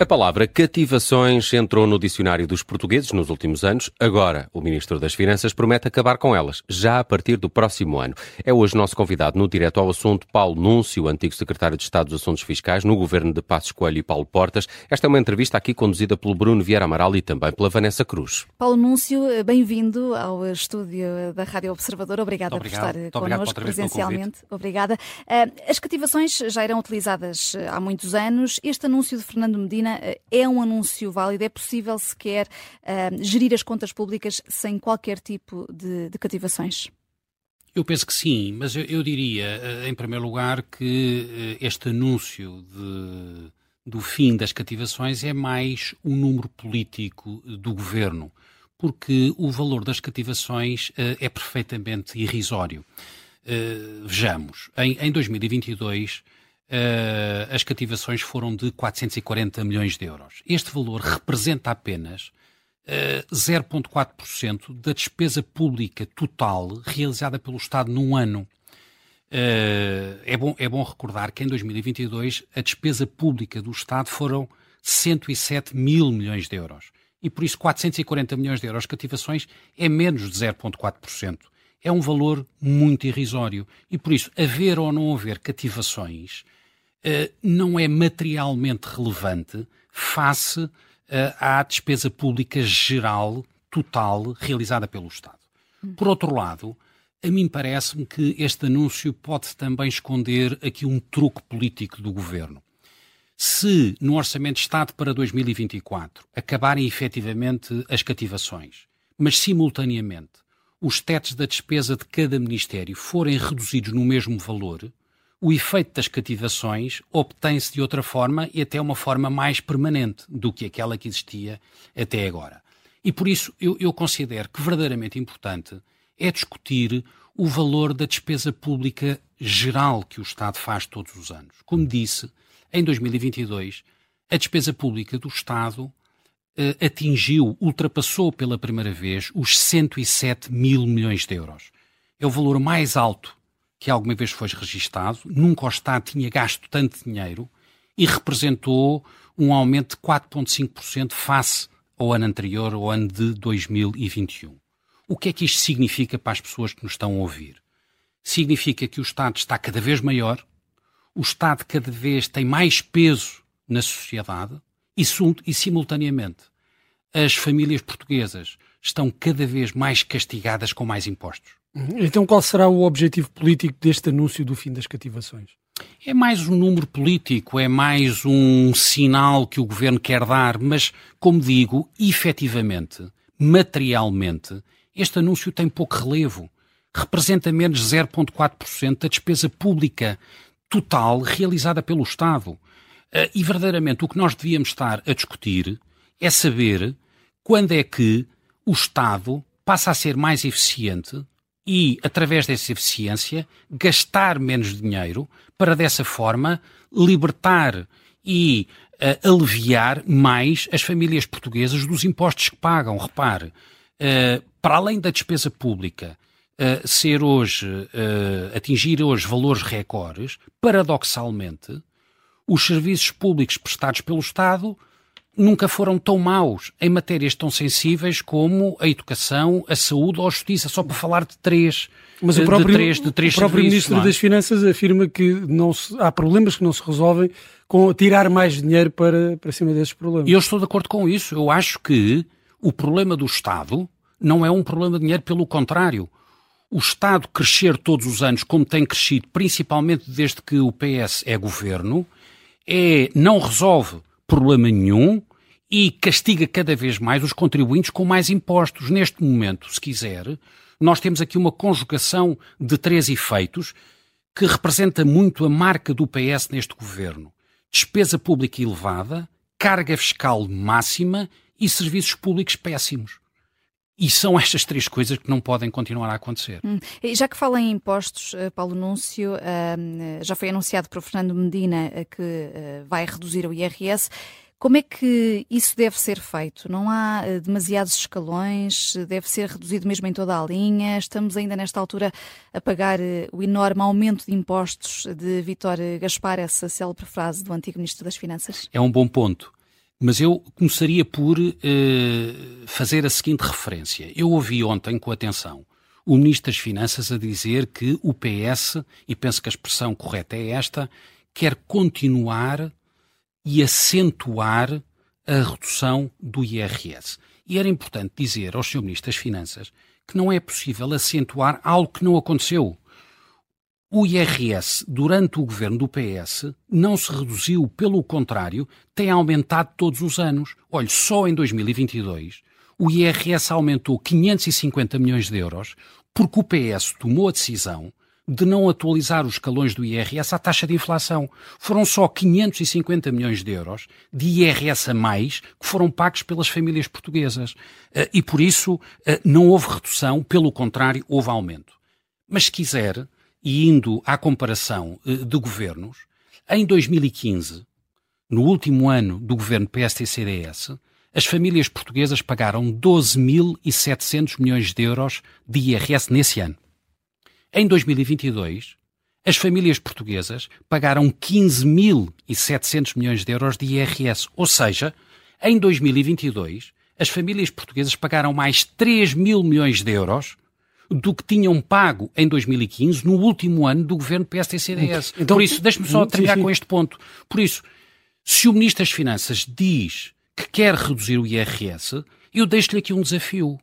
A palavra cativações entrou no dicionário dos portugueses nos últimos anos. Agora, o Ministro das Finanças promete acabar com elas, já a partir do próximo ano. É hoje nosso convidado no Direto ao Assunto, Paulo Núncio, antigo Secretário de Estado dos Assuntos Fiscais, no governo de Passos Coelho e Paulo Portas. Esta é uma entrevista aqui conduzida pelo Bruno Vieira Amaral e também pela Vanessa Cruz. Paulo Núncio, bem-vindo ao estúdio da Rádio Observador. Obrigada por estar connosco presencialmente. Obrigada. Eh, as cativações já eram utilizadas eh, há muitos anos. Este anúncio de Fernando Medina eh, é um anúncio válido? É possível sequer uh, gerir as contas públicas sem qualquer tipo de, de cativações? Eu penso que sim, mas eu, eu diria, eh, em primeiro lugar, que este anúncio de, do fim das cativações é mais um número político do governo, porque o valor das cativações é perfeitamente irrisório. Vejamos, em, em 2022 uh, as cativações foram de 440 milhões de euros. Este valor representa apenas uh, eh, 0,4% da despesa pública total realizada pelo Estado num ano. Uh, é, bom, é bom recordar que em 2022 a despesa pública do Estado foram 107 mil milhões de euros. E por isso 440 milhões de euros de cativações é menos de 0,4%. É um valor muito irrisório. E por isso, haver ou não haver cativações não é materialmente relevante face eh, à despesa pública geral, total, realizada pelo Estado. Por outro lado, a mim parece-me que este anúncio pode também esconder aqui um truque político do governo. Se no Orçamento de Estado para 2024 acabarem efetivamente as cativações, mas simultaneamente os tetos da despesa de cada Ministério forem reduzidos no mesmo valor, o efeito das cativações obtém-se de outra forma e até uma forma mais permanente do que aquela que existia até agora. E por isso eu, eu considero que verdadeiramente importante é discutir o valor da despesa pública geral que o Estado faz todos os anos. Como disse, em 2022, a despesa pública do Estado eh, atingiu, ultrapassou pela primeira vez os 107 mil milhões de euros. É o valor mais alto que alguma vez foi registado, nunca o Estado tinha gasto tanto dinheiro e representou um aumento de 4,5% face ao ano anterior, ao ano de 2021. O que é que isto significa para as pessoas que nos estão a ouvir? Significa que o Estado está cada vez maior, o Estado cada vez tem mais peso na sociedade e, e simultaneamente, as famílias portuguesas estão cada vez mais castigadas com mais impostos. Então, qual será o objetivo político deste anúncio do fim das cativações? É mais um número político, é mais um sinal que o governo quer dar, mas, como digo, efetivamente, materialmente, este anúncio tem pouco relevo. Representa menos 0,4% da despesa pública total realizada pelo Estado. Eh, e verdadeiramente o que nós devíamos estar a discutir é saber quando é que o Estado passa a ser mais eficiente e, através dessa eficiência, gastar menos dinheiro para, dessa forma, libertar e uh, aliviar mais as famílias portuguesas dos impostos que pagam. Repare, uh, para além da despesa pública uh, ser hoje, atingir hoje valores recordes, paradoxalmente, os serviços públicos prestados pelo Estado nunca foram tão maus em matérias tão sensíveis como a educação, a saúde ou a justiça, só para falar de três. Mas o próprio, de três, de três o próprio Ministro é? das Finanças afirma que não se, há problemas que não se resolvem com tirar mais dinheiro para, para cima desses problemas. E eu estou de acordo com isso. Eu acho que o problema do Estado não é um problema de dinheiro, pelo contrário. O Estado crescer todos os anos, como tem crescido, principalmente desde que o PS é governo, é, não resolve problema nenhum e castiga cada vez mais os contribuintes com mais impostos. Neste momento, se quiser, nós temos aqui uma conjugação de três efeitos que representa muito a marca do PS neste governo: despesa pública elevada, carga fiscal máxima e serviços públicos péssimos. E são estas três coisas que não podem continuar a acontecer. Hum. Já que fala em impostos, eh, Paulo Núncio, hum, já foi anunciado por Fernando Medina eh, que eh, vai reduzir o IRS. Como é que isso deve ser feito? Não há uh, demasiados escalões? Deve ser reduzido mesmo em toda a linha? Estamos ainda nesta altura a pagar uh, o enorme aumento de impostos de Vítor Gaspar, essa célebre frase do antigo Ministro das Finanças? É um bom ponto. Mas eu começaria por uh, fazer a seguinte referência. Eu ouvi ontem com atenção o Ministro das Finanças a dizer que o PS, e penso que a expressão correta é esta, quer continuar e acentuar a redução do IRS. E era importante dizer ao Sr. Ministro das Finanças que não é possível acentuar algo que não aconteceu. O IRS, durante o governo do PS, não se reduziu, pelo contrário, tem aumentado todos os anos. Olhe, só em 2022 o IRS aumentou 550 milhões de euros porque o PS tomou a decisão de não atualizar os escalões do IRS à taxa de inflação. Foram só 550 milhões de euros de IRS a mais que foram pagos pelas famílias portuguesas. Eh, e por isso eh, não houve redução, pelo contrário, houve aumento. Mas se quiser, e indo à comparação eh, de governos, em 2015, no último ano do governo PST-CDS, as famílias portuguesas pagaram 12.700 milhões de euros de IRS nesse ano. Em 2022, as famílias portuguesas pagaram 15.700 milhões de euros de IRS, ou seja, em 2022, as famílias portuguesas pagaram mais 3 mil milhões de euros do que tinham pago em 2015, no último ano do governo PST-CDS. Então, Por isso, deixe-me só terminar com este ponto. Por isso, se o Ministro das Finanças diz que quer reduzir o IRS, eu deixo-lhe aqui um desafio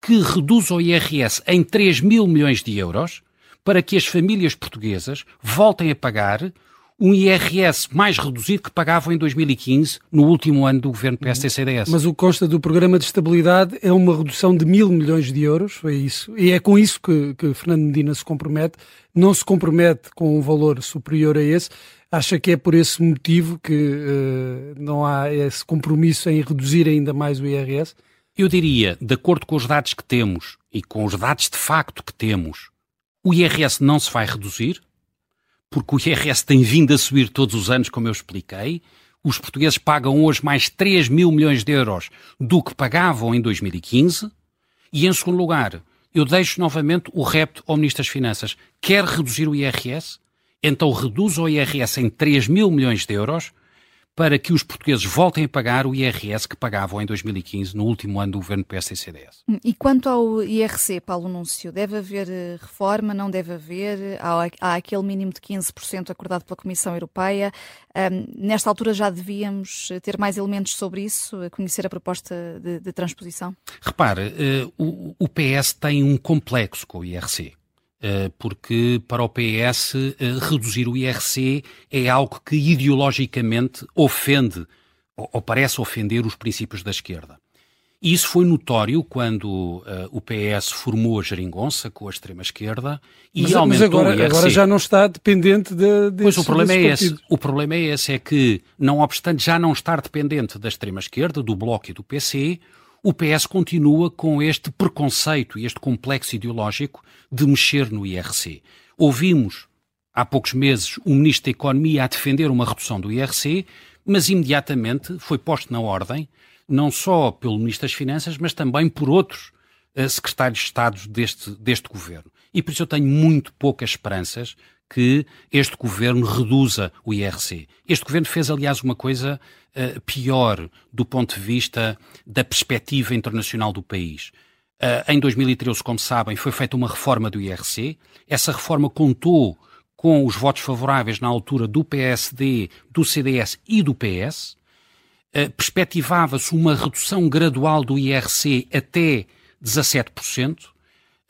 que reduz o IRS em 3 mil milhões de euros para que as famílias portuguesas voltem a pagar um IRS mais reduzido que pagavam em 2015, no último ano do governo PST-CDS. Mas o que consta do programa de estabilidade é uma redução de mil milhões de euros, foi isso. E é com isso que, que Fernando Medina se compromete. Não se compromete com um valor superior a esse. Acha que é por esse motivo que uh, não há esse compromisso em reduzir ainda mais o IRS? Eu diria, de acordo com os dados que temos e com os dados de facto que temos, o IRS não se vai reduzir, porque o IRS tem vindo a subir todos os anos, como eu expliquei. Os portugueses pagam hoje mais 3 mil milhões de euros do que pagavam em 2015. E, em segundo lugar, eu deixo novamente o repto ao Ministro das Finanças. Quer reduzir o IRS? Então reduz o IRS em 3 mil milhões de euros para que os portugueses voltem a pagar o IRS que pagavam em 2015, no último ano do governo PSD-CDS. Hum, e quanto ao IRC, Paulo Núncio, deve haver eh, reforma, não deve haver? Há, há aquele mínimo de 15% acordado pela Comissão Europeia. Um, nesta altura já devíamos ter mais elementos sobre isso, conhecer a proposta de, de transposição? Repare, uh, o, o PS tem um complexo com o IRC. Eh, porque para o PS eh, reduzir o IRC é algo que ideologicamente ofende ou parece ofender os princípios da esquerda. E isso foi notório quando uh, o PS formou a geringonça com a extrema-esquerda e mas, aumentou mas agora, o IRC. agora já não está dependente de, desse, Pois o problema é esse. O problema é esse, é que, não obstante já não estar dependente da extrema-esquerda, do Bloco e do PC, o PS continua com este preconceito e este complexo ideológico de mexer no IRC. Ouvimos há poucos meses o Ministro da Economia a defender uma redução do IRC, mas imediatamente foi posto na ordem, não só pelo Ministro das Finanças, mas também por outros uh, secretários de Estado deste, deste governo. E por isso eu tenho muito poucas esperanças que este governo reduza o IRC. Este governo fez, aliás, uma coisa uh, pior do ponto de vista da perspectiva internacional do país. Uh, em 2013, como sabem, foi feita uma reforma do IRC. Essa reforma contou com os votos favoráveis na altura do PSD, do CDS e do PS. Uh, perspectivava-se uma redução gradual do IRC até 17%.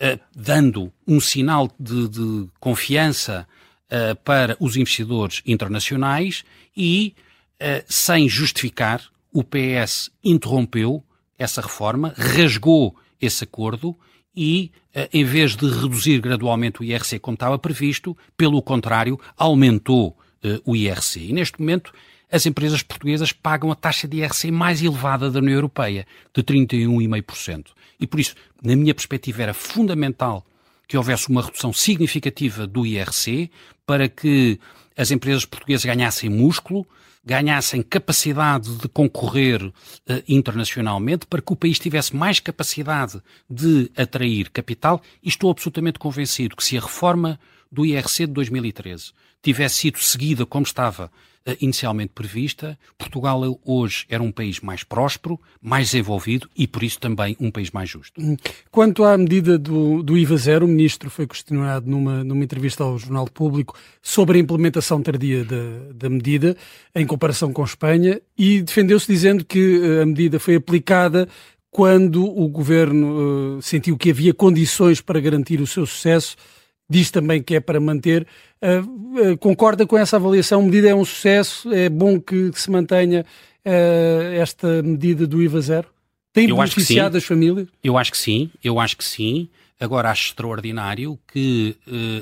Uh, dando um sinal de, de confiança uh, para os investidores internacionais e, uh, sem justificar, o PS interrompeu essa reforma, rasgou esse acordo e, em vez de reduzir gradualmente o IRC como estava previsto, pelo contrário, aumentou o IRC. E neste momento, as empresas portuguesas pagam a taxa de IRC mais elevada da União Europeia, de 31,5%. E por isso, na minha perspectiva, era fundamental que houvesse uma redução significativa do IRC para que as empresas portuguesas ganhassem músculo, ganhassem capacidade de concorrer uh, internacionalmente, para que o país tivesse mais capacidade de atrair capital. E estou absolutamente convencido que se a reforma do IRC de 2013 tivesse sido seguida como estava inicialmente prevista. Portugal hoje era um país mais próspero, mais desenvolvido e, por isso, também um país mais justo. Hum. Quanto à medida do, do IVA zero, o ministro foi questionado numa, numa entrevista ao Jornal Público sobre a implementação tardia da, da medida, em comparação com Espanha, e defendeu-se dizendo que a medida foi aplicada quando o governo uh, sentiu que havia condições para garantir o seu sucesso, diz também que é para manter. Uh, uh, concorda com essa avaliação? A medida é um sucesso? É bom que, que se mantenha esta medida do IVA zero? Tem eu beneficiado as famílias? Eu acho que sim, eu acho que sim. Agora acho extraordinário que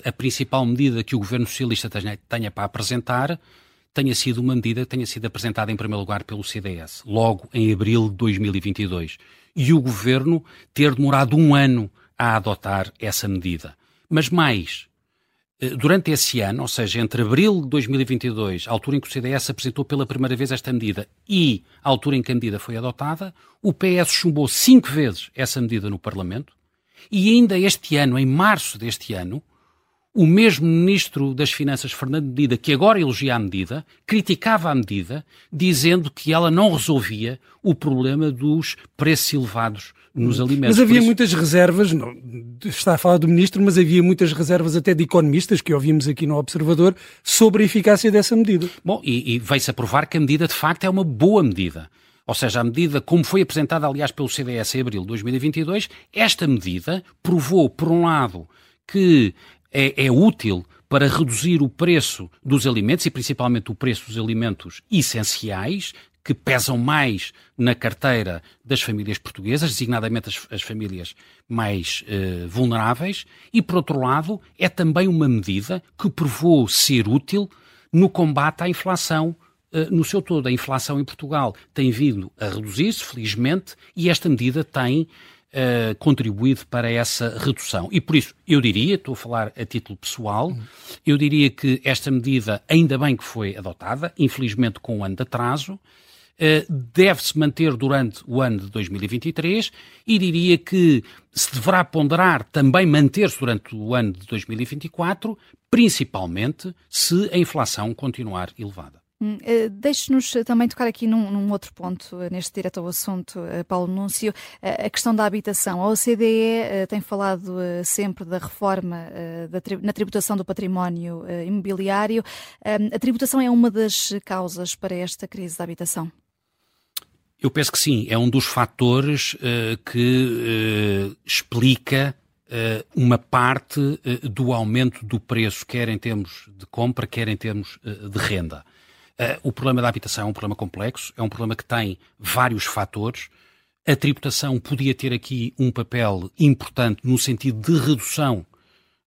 a principal medida que o governo socialista tenha, tenha para apresentar tenha sido uma medida que tenha sido apresentada em primeiro lugar pelo CDS, logo em abril de 2022 e o governo ter demorado um ano a adotar essa medida. Mas mais, eh, durante esse ano, ou seja, entre abril de 2022, a altura em que o CDS apresentou pela primeira vez esta medida, e a altura em que a medida foi adotada, o PS chumbou cinco vezes essa medida no Parlamento, e ainda este ano, em março deste ano, o mesmo ministro das Finanças, Fernando Medida, que agora elogia a medida, criticava a medida, dizendo que ela não resolvia o problema dos preços elevados nos alimentos. Mas havia isso... muitas reservas, não, está a falar do ministro, mas havia muitas reservas até de economistas, que ouvimos aqui no Observador, sobre a eficácia dessa medida. Bom, e, e veio-se a provar que a medida de facto é uma boa medida. Ou seja, a medida, como foi apresentada, aliás, pelo CDS em abril de 2022, esta medida provou, por um lado, que é, é útil para reduzir o preço dos alimentos e principalmente o preço dos alimentos essenciais, que pesam mais na carteira das famílias portuguesas, designadamente as, as famílias mais eh, vulneráveis, e por outro lado, é também uma medida que provou ser útil no combate à inflação eh, no seu todo. A inflação em Portugal tem vindo a reduzir-se, felizmente, e esta medida tem uh, contribuído para essa redução. E por isso, eu diria, estou a falar a título pessoal, eu diria que esta medida, ainda bem que foi adotada, infelizmente com um ano de atraso, Uh, deve-se manter durante o ano de 2023 e diria que se deverá ponderar também manter-se durante o ano de 2024, principalmente se a inflação continuar elevada. Hum, eh, deixe-nos também tocar aqui num, num, outro ponto, eh, neste direto ao assunto, eh, Paulo Núncio, a questão da habitação. A OCDE tem falado sempre da reforma na tributação do património imobiliário. A tributação é uma das causas para esta crise da habitação? Eu penso que sim, é um dos fatores que explica uma parte do aumento do preço, quer em termos de compra, quer em termos de renda. Uh, o problema da habitação é um problema complexo, é um problema que tem vários fatores. A tributação podia ter aqui um papel importante no sentido de redução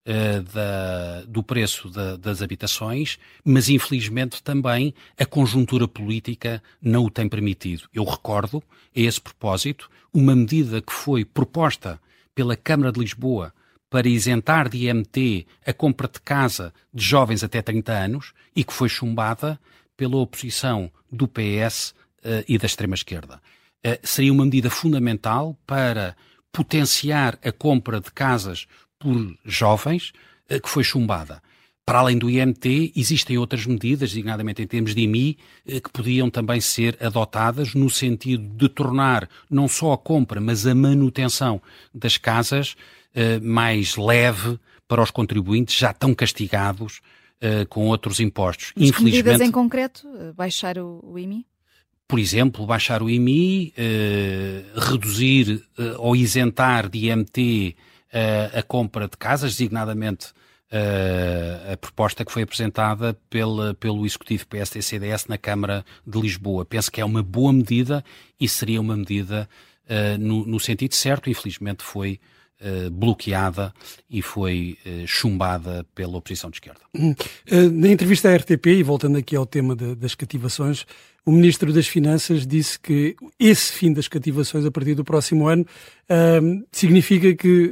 uh, da, do preço da, das habitações, mas infelizmente também a conjuntura política não o tem permitido. Eu recordo, a esse propósito, uma medida que foi proposta pela Câmara de Lisboa para isentar de IMT a compra de casa de jovens até 30 anos e que foi chumbada pela oposição do PS uh, eh, e da extrema-esquerda. Uh, seria uma medida fundamental para potenciar a compra de casas por jovens, uh, que foi chumbada. Para além do IMT, existem outras medidas, designadamente em termos de IMI, que podiam também ser adotadas no sentido de tornar não só a compra, mas a manutenção das casas mais leve para os contribuintes já tão castigados uh, com outros impostos. Mas Infelizmente, medidas em concreto? Eh, baixar o, o IMI? Por exemplo, baixar o IMI, uh, eh, reduzir uh, ou isentar de IMT a compra de casas, designadamente a proposta que foi apresentada pela, pelo Executivo PSD-CDS na Câmara de Lisboa. Penso que é uma boa medida e seria uma medida no, no sentido certo, infelizmente foi eh, bloqueada e foi uh, chumbada pela oposição de esquerda. Uh, na entrevista à RTP, e voltando aqui ao tema de, das cativações, o Ministro das Finanças disse que esse fim das cativações a partir do próximo ano significa que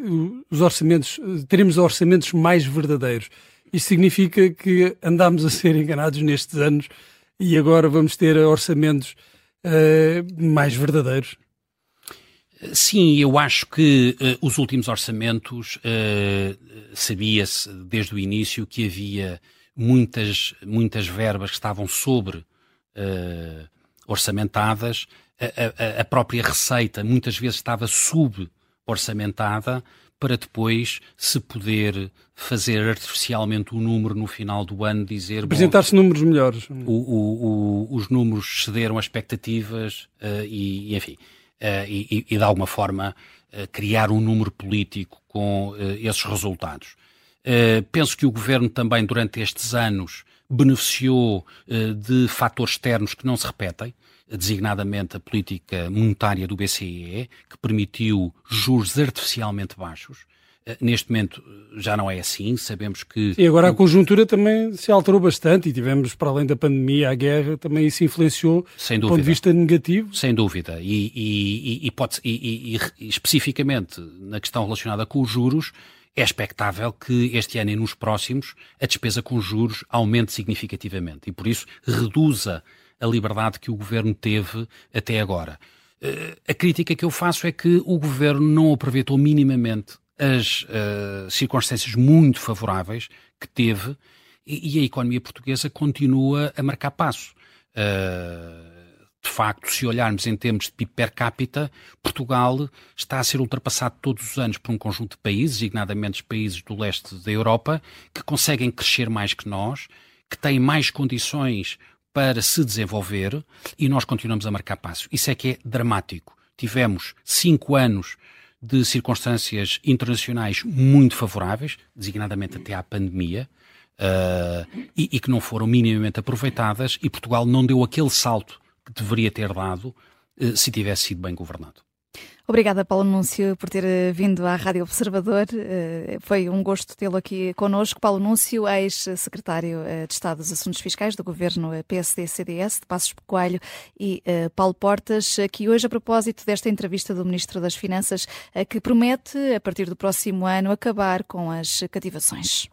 os orçamentos, teremos orçamentos mais verdadeiros. Isto significa que andámos a ser enganados nestes anos e agora vamos ter orçamentos mais verdadeiros. Sim, eu acho que uh, os últimos orçamentos uh, sabia-se desde o início que havia muitas, muitas verbas que estavam sobre uh, orçamentadas, a, a, a, própria receita muitas vezes estava suborçamentada para depois se poder fazer artificialmente o número no final do ano, dizer... Apresentar-se números melhores. O, o, o, os números cederam as expectativas e, e, enfim, e, e, de alguma forma uh, criar um número político com esses resultados. penso que o Governo também, durante estes anos, beneficiou de fatores externos que não se repetem, designadamente a política monetária do BCE, que permitiu juros artificialmente baixos. Eh, neste momento eh, já não é assim, sabemos que. E agora a conjuntura também se alterou bastante e tivemos, para além da pandemia, a guerra, também isso influenciou Sem do ponto de vista negativo. Sem dúvida. E, e, e, pode, e, e, especificamente na questão relacionada com os juros, é expectável que este ano e nos próximos a despesa com juros aumente significativamente e por isso reduza a liberdade que o governo teve até agora. Eh, a crítica que eu faço é que o governo não aproveitou minimamente as uh, circunstâncias muito favoráveis que teve e, e, a economia portuguesa continua a marcar passo. Uh, de facto, se olharmos em termos de PIB per capita, Portugal está a ser ultrapassado todos os anos por um conjunto de países, designadamente os países do leste da Europa, que conseguem crescer mais que nós, que têm mais condições para se desenvolver e nós continuamos a marcar passos. Isso é que é dramático. Tivemos cinco anos de circunstâncias internacionais muito favoráveis, designadamente até à pandemia, uh, e, e, que não foram minimamente aproveitadas, e Portugal não deu aquele salto que deveria ter dado uh, se tivesse sido bem governado. Obrigada, Paulo Núncio, por ter eh, vindo à Rádio Observador. Eh, foi um gosto tê-lo aqui connosco. Paulo Núncio, ex-secretário eh, de Estado dos Assuntos Fiscais do governo PSD-CDS de Passos Coelho e Paulo Portas, aqui hoje a propósito desta entrevista do Ministro das Finanças, que promete, a partir do próximo ano, acabar com as cativações.